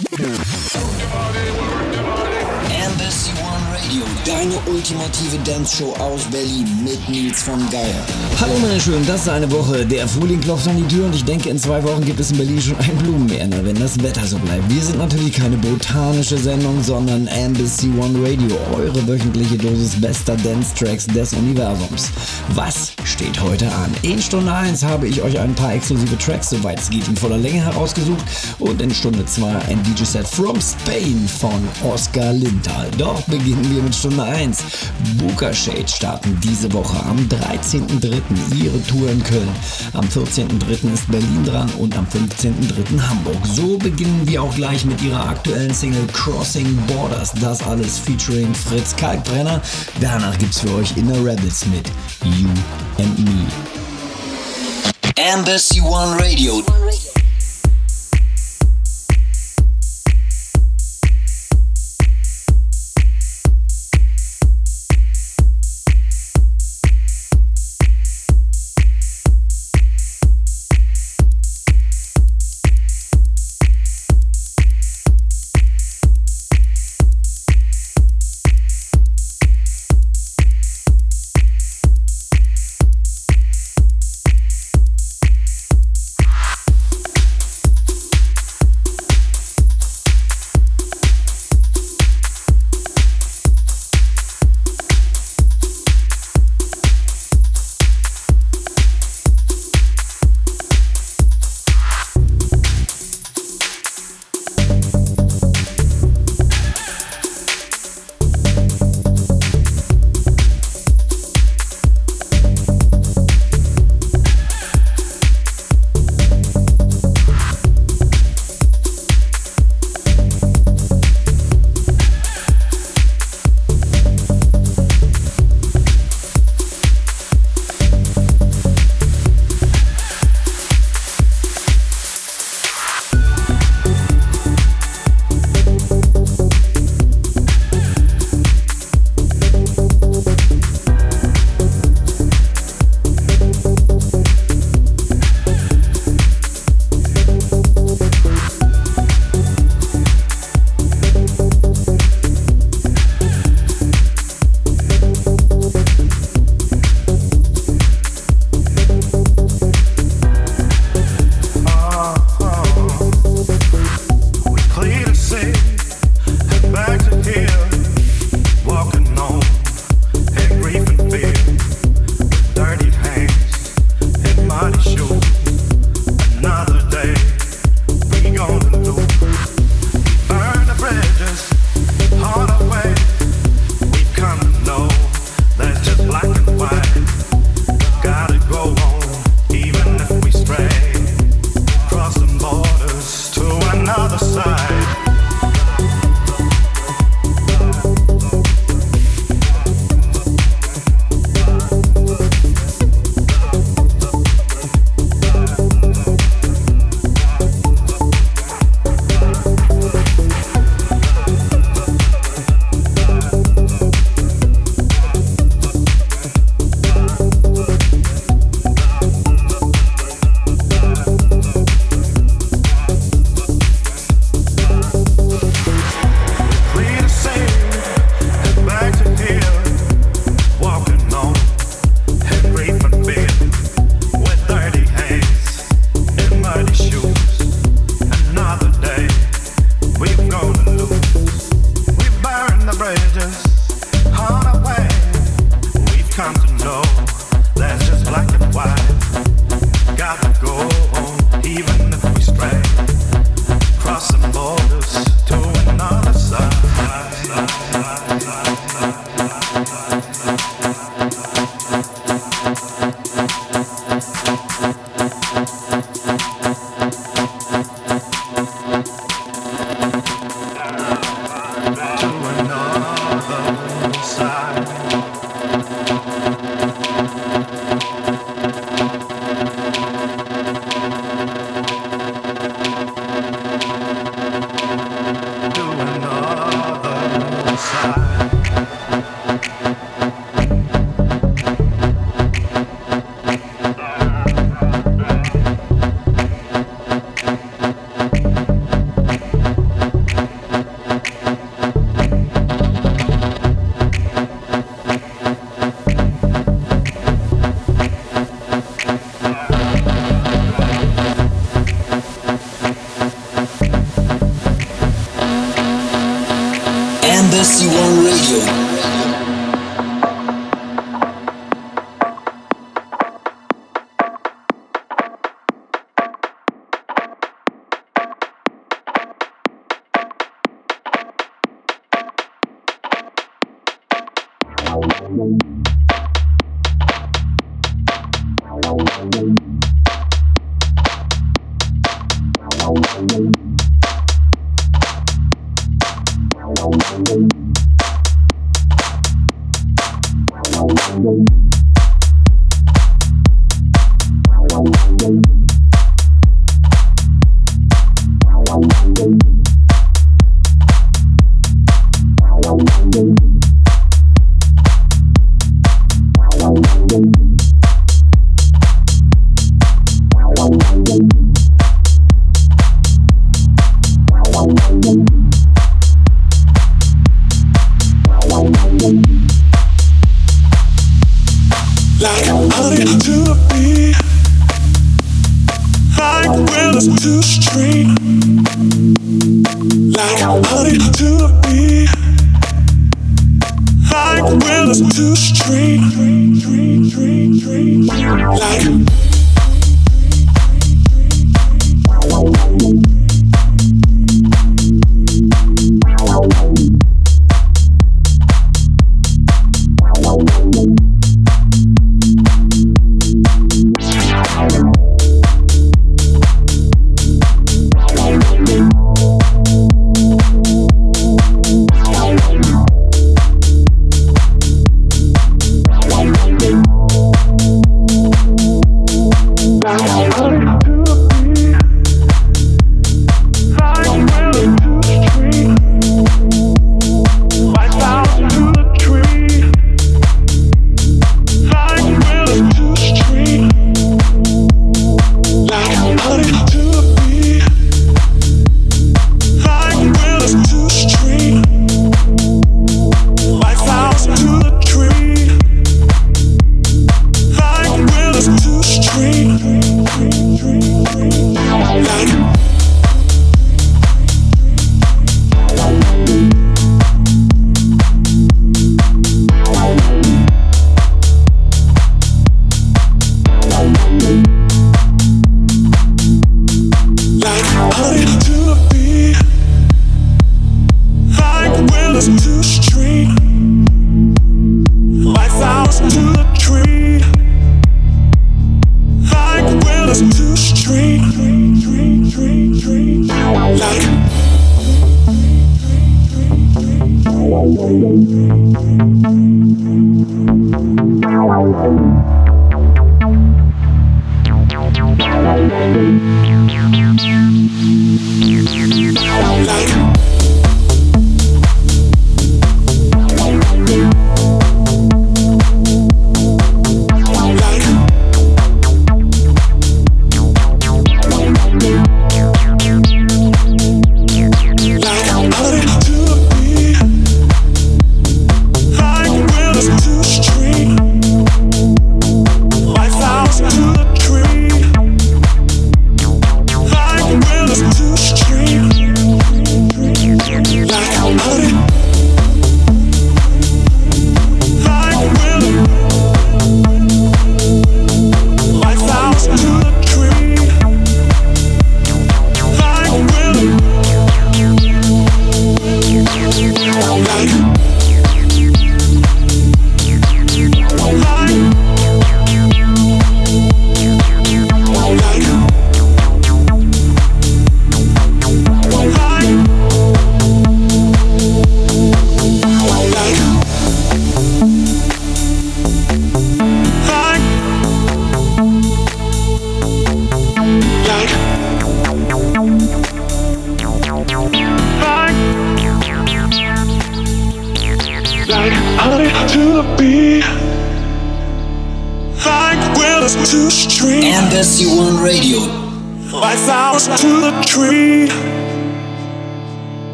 Deine ultimative Dance-Show aus Berlin mit Nils von Geier. Hallo meine Schönen, das ist eine Woche. Der Frühling klopft an die Tür und ich denke, in zwei Wochen gibt es in Berlin schon ein Blumenmeer, ne, wenn das Wetter so bleibt. Wir sind natürlich keine botanische Sendung, sondern Embassy One Radio, eure wöchentliche Dosis bester Dance-Tracks des Universums. Was steht heute an? In Stunde 1 habe ich euch ein paar exklusive Tracks, soweit es geht, in voller Länge herausgesucht und in Stunde 2 ein DJ-Set from Spain von Oscar Lintal. Doch beginnen wir mit Stunde Nummer 1. Booker Shade starten diese Woche am 13.03. ihre Tour in Köln. Am 14.03. ist Berlin dran und am 15.03. Hamburg. So beginnen wir auch gleich mit ihrer aktuellen Single Crossing Borders. Das alles featuring Fritz Kalkbrenner. Danach gibt's für euch Inner Rebels mit You and Me. Embassy One Radio.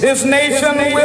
This nation will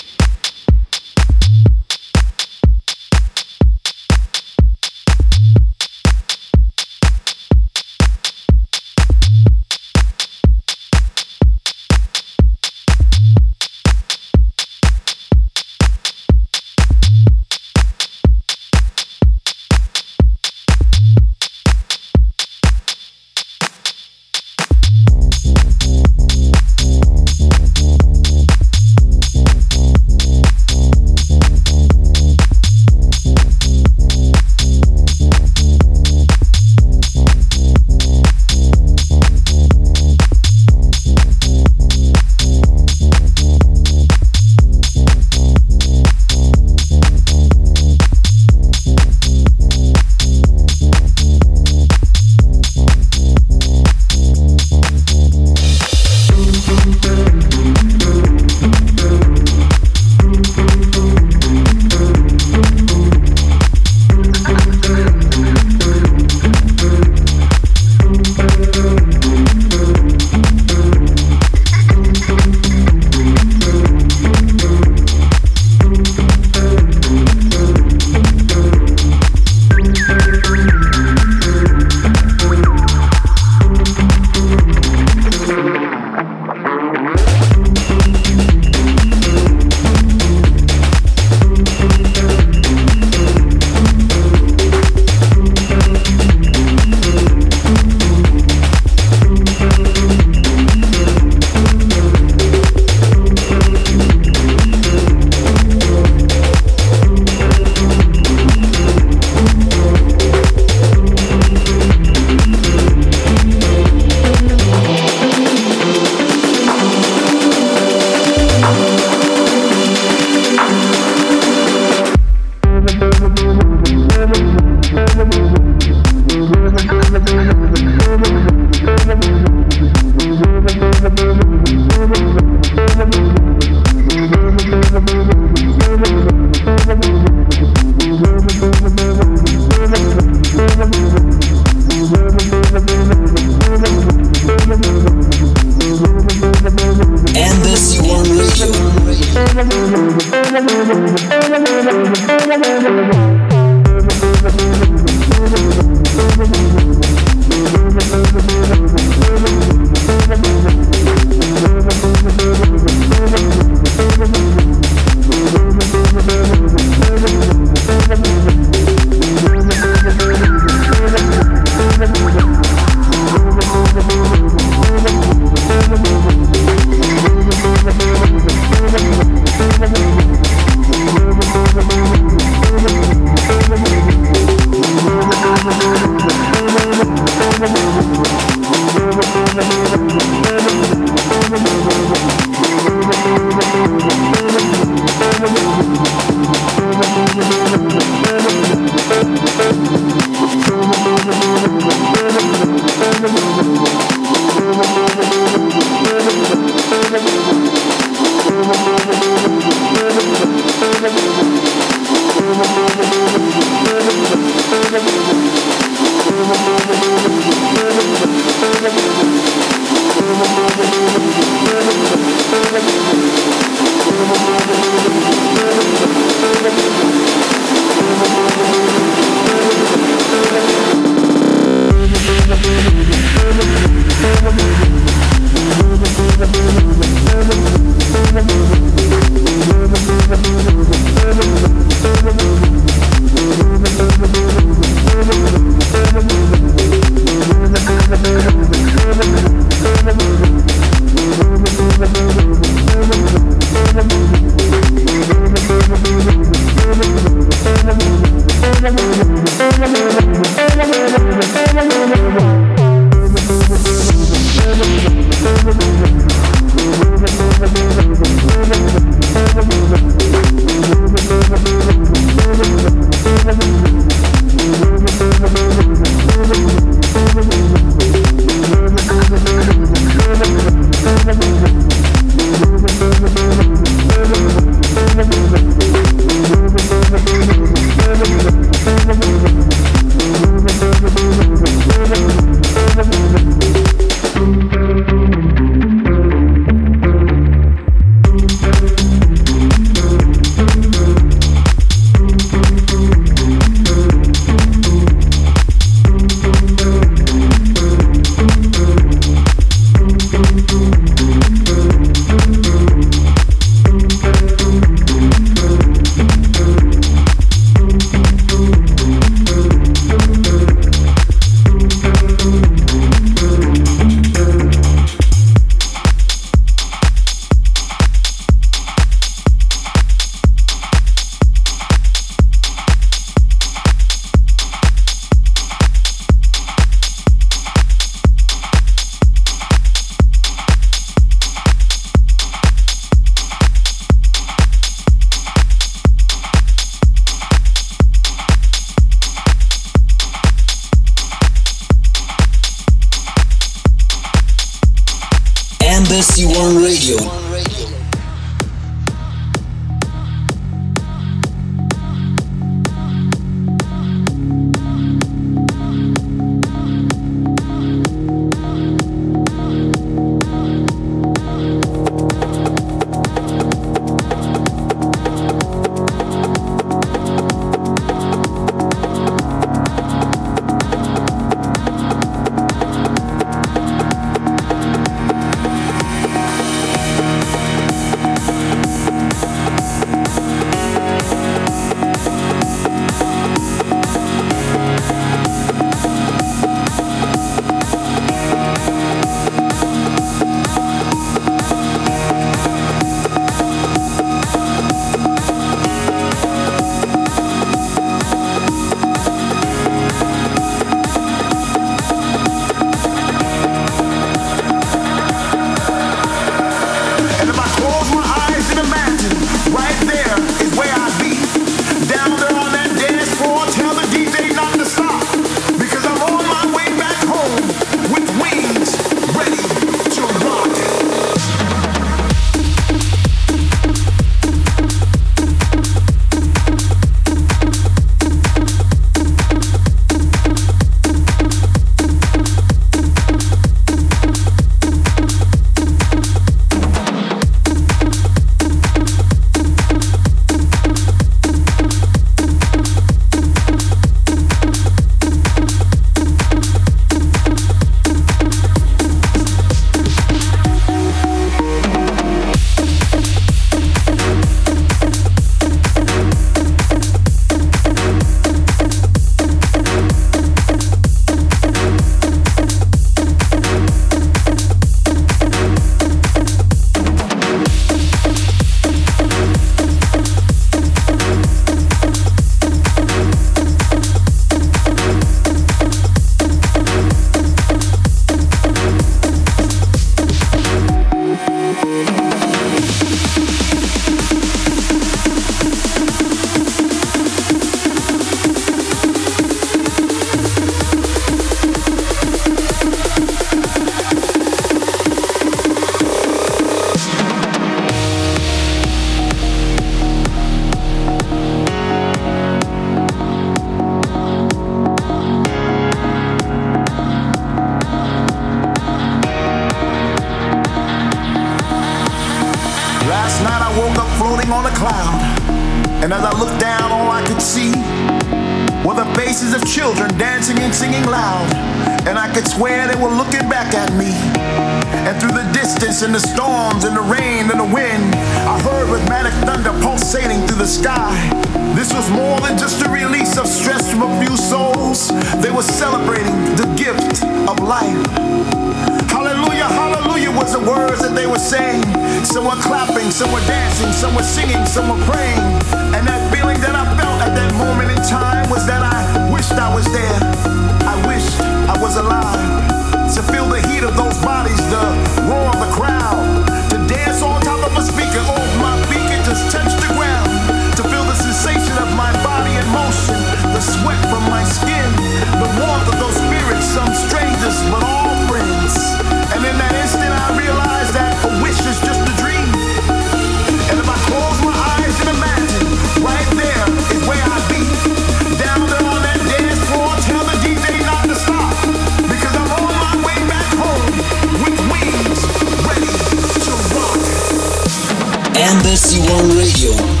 Embassy One Radio.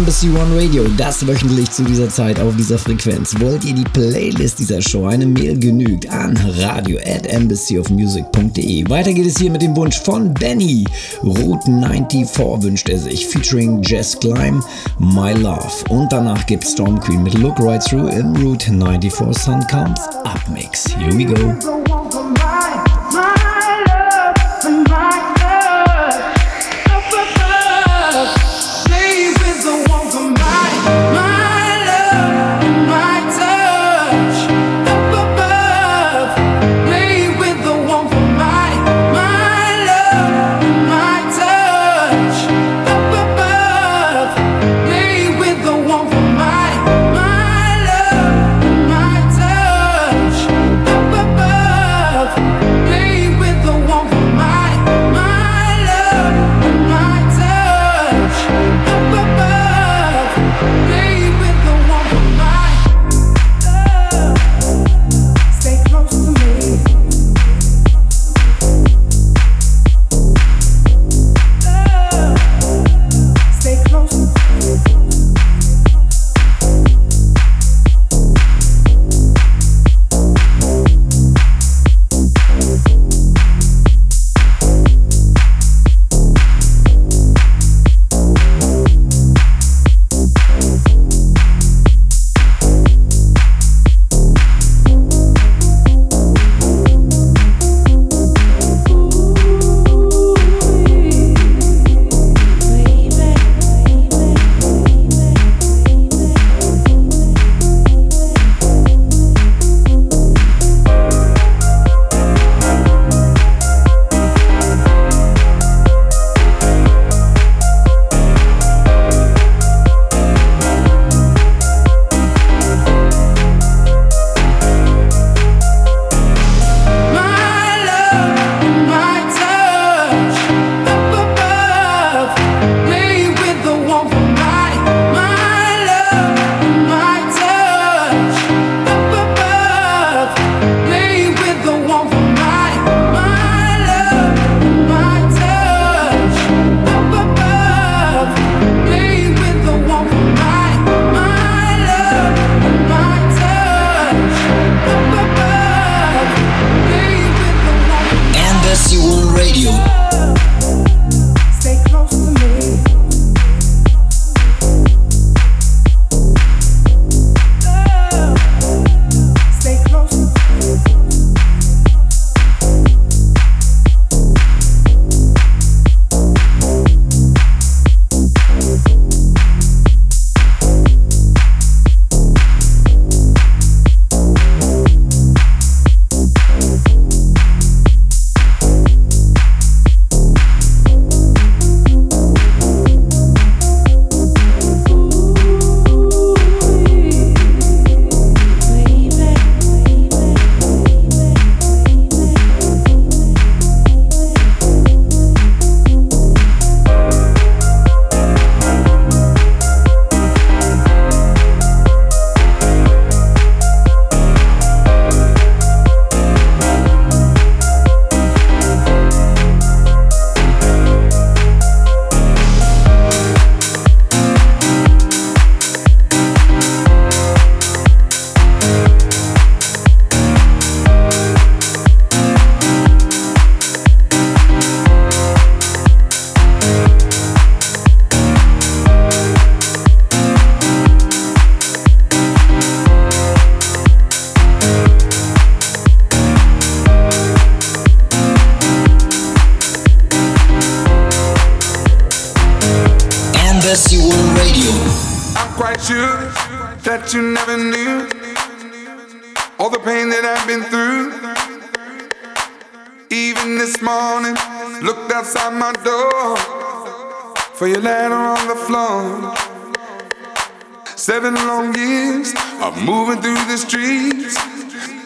Embassy One Radio, das wöchentlich zu dieser Zeit auf dieser Frequenz. Wollt ihr die Playlist dieser Show? Eine Mail genügt an radio at embassyofmusic.de. Weiter geht es hier mit dem Wunsch von Benny. Route 94 wünscht er sich, featuring Jess Climb, My Love. Und danach gibt Storm Queen mit Look Right Through in Route 94 Sun Comes Up Mix. Here we go.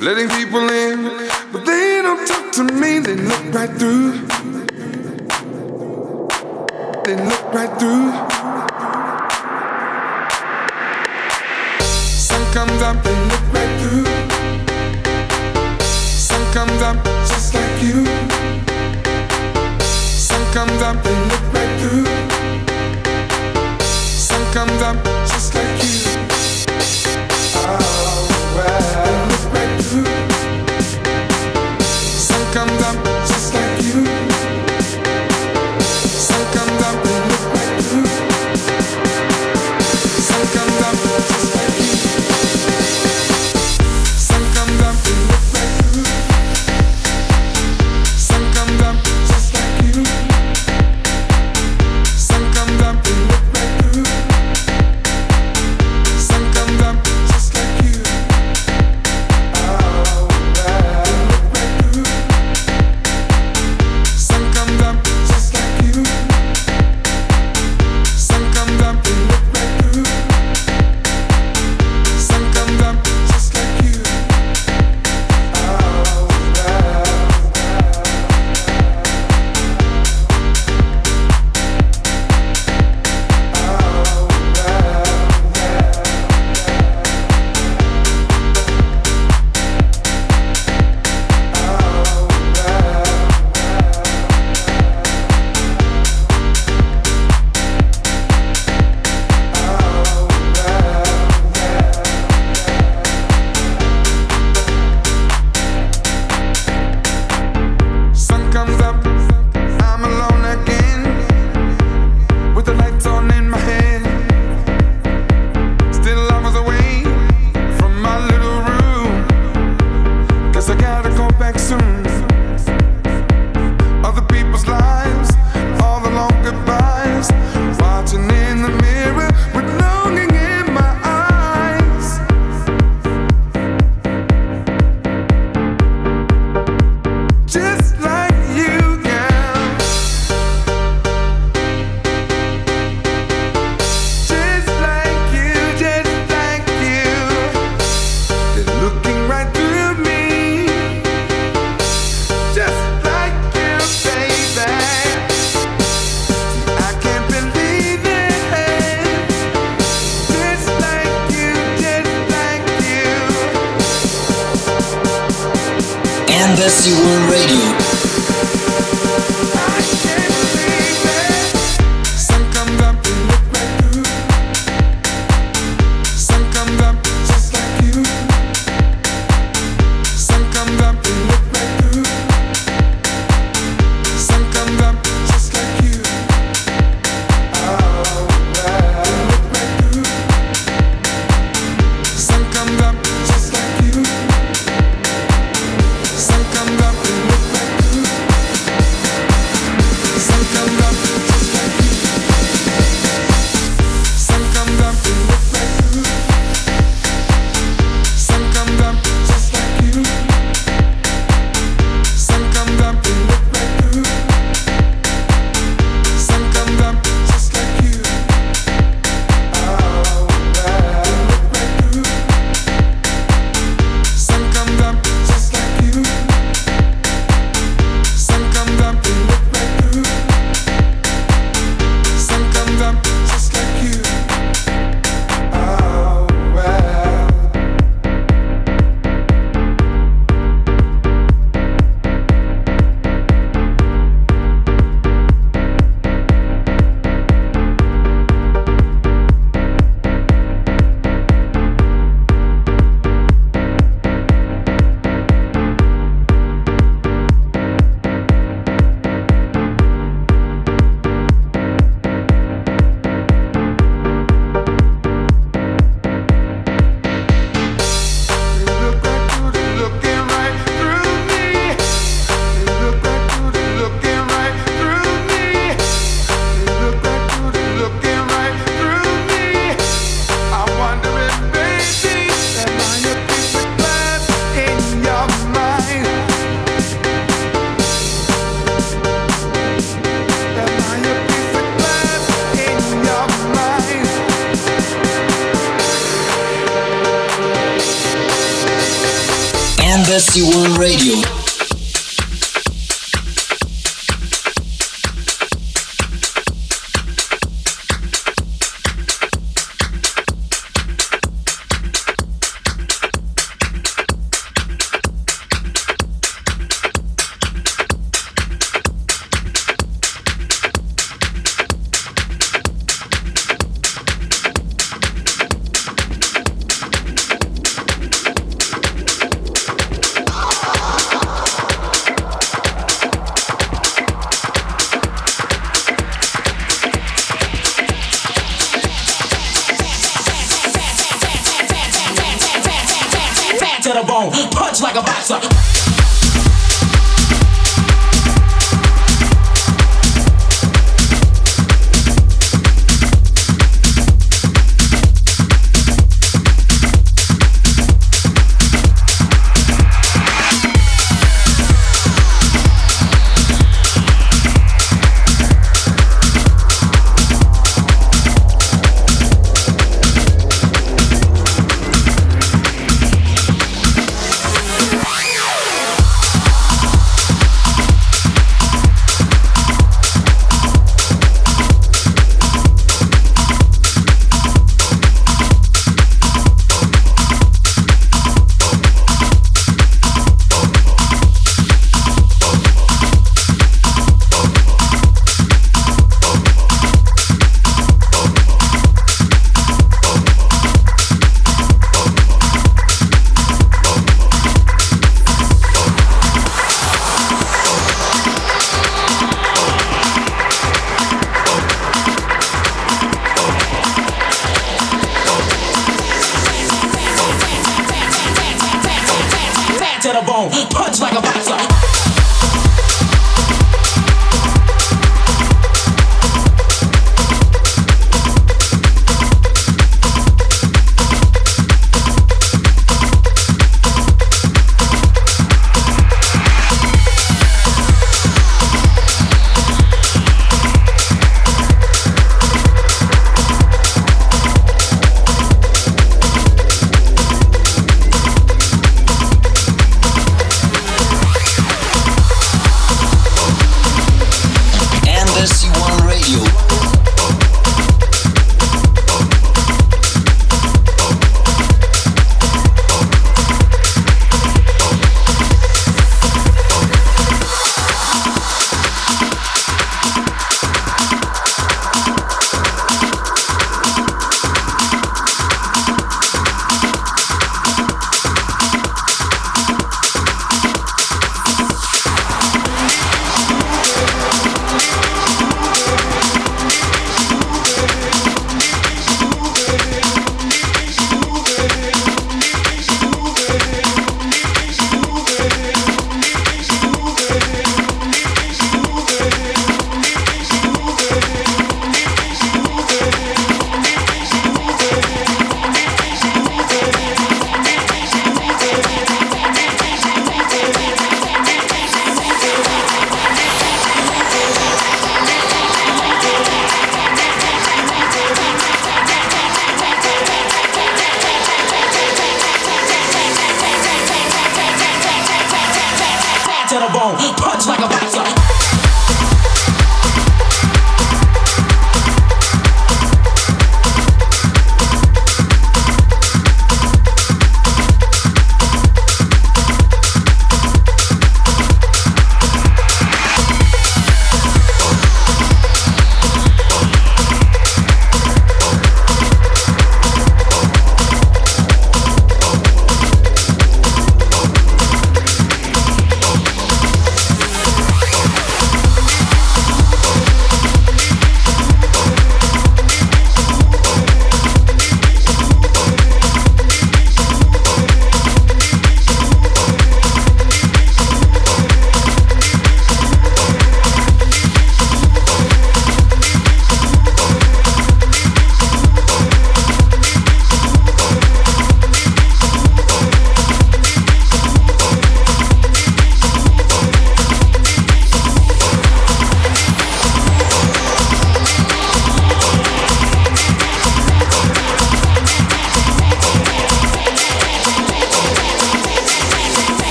letting people in, but they don't talk to me, they look right through. They look right through. Sun comes up, they look right through. Sun comes up just like you. Sun comes up, they look right through. Sun comes up.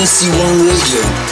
miss you radio.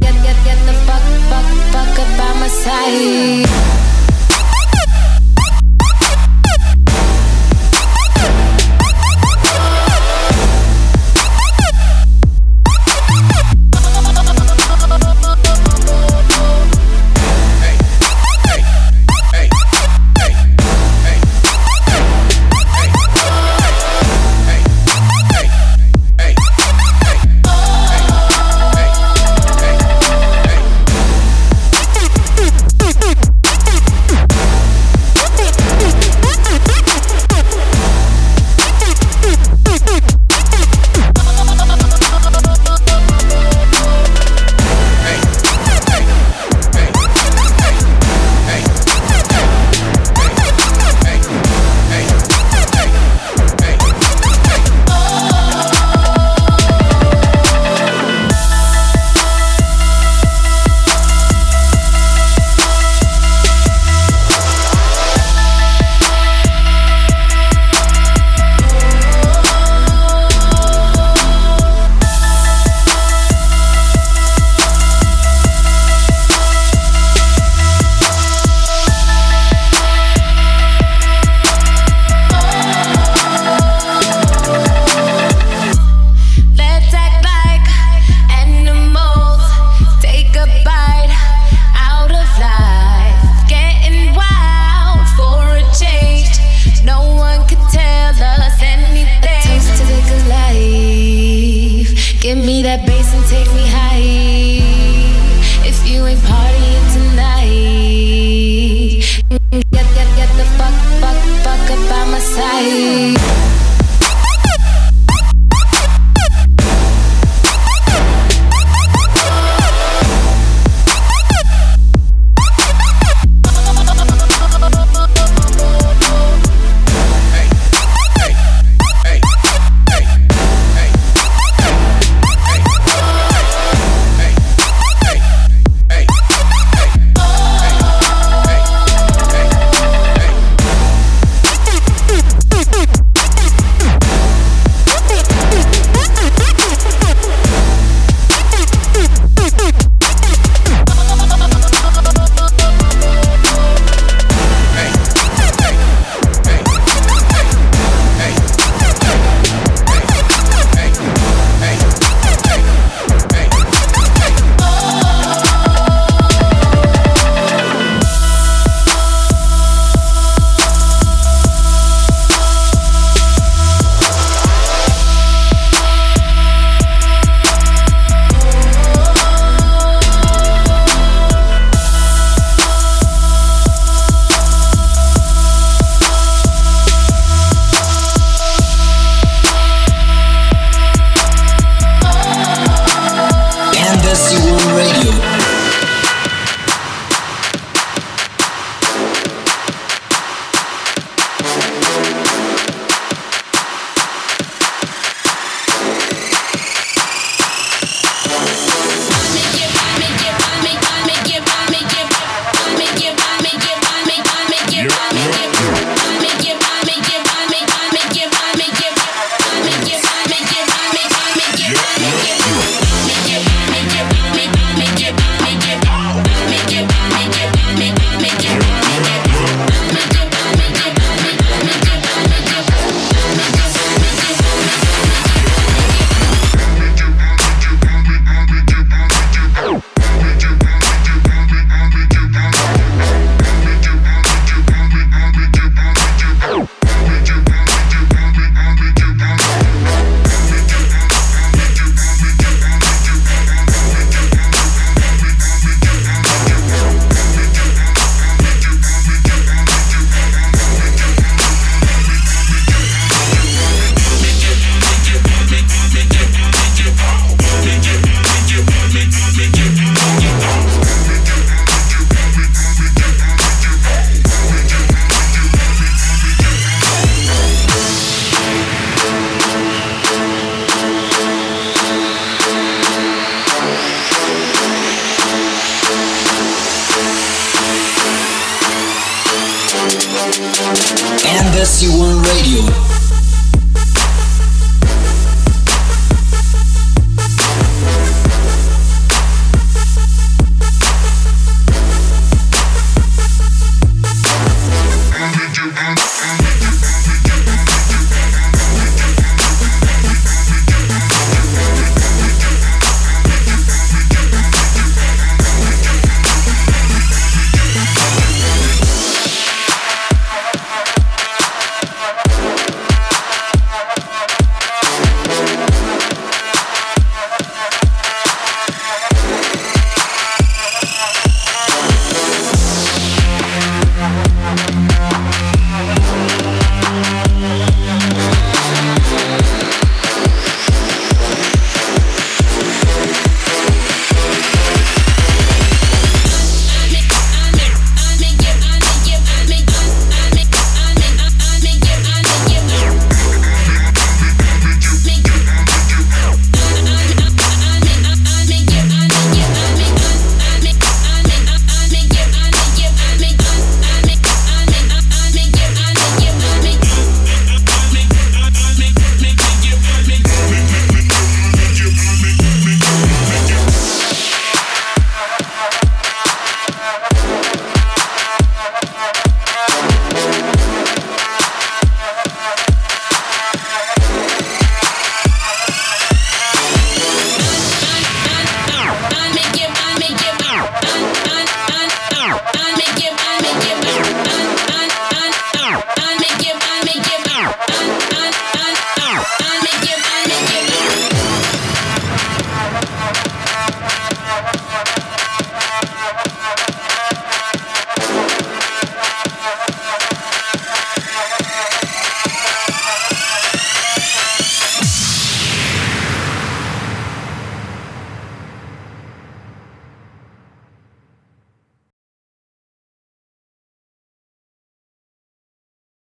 Get, get, get the fuck, fuck, fuck up by my side. that bass and take me high. If you ain't partying tonight, get, get, get the fuck, fuck, fuck up by my side.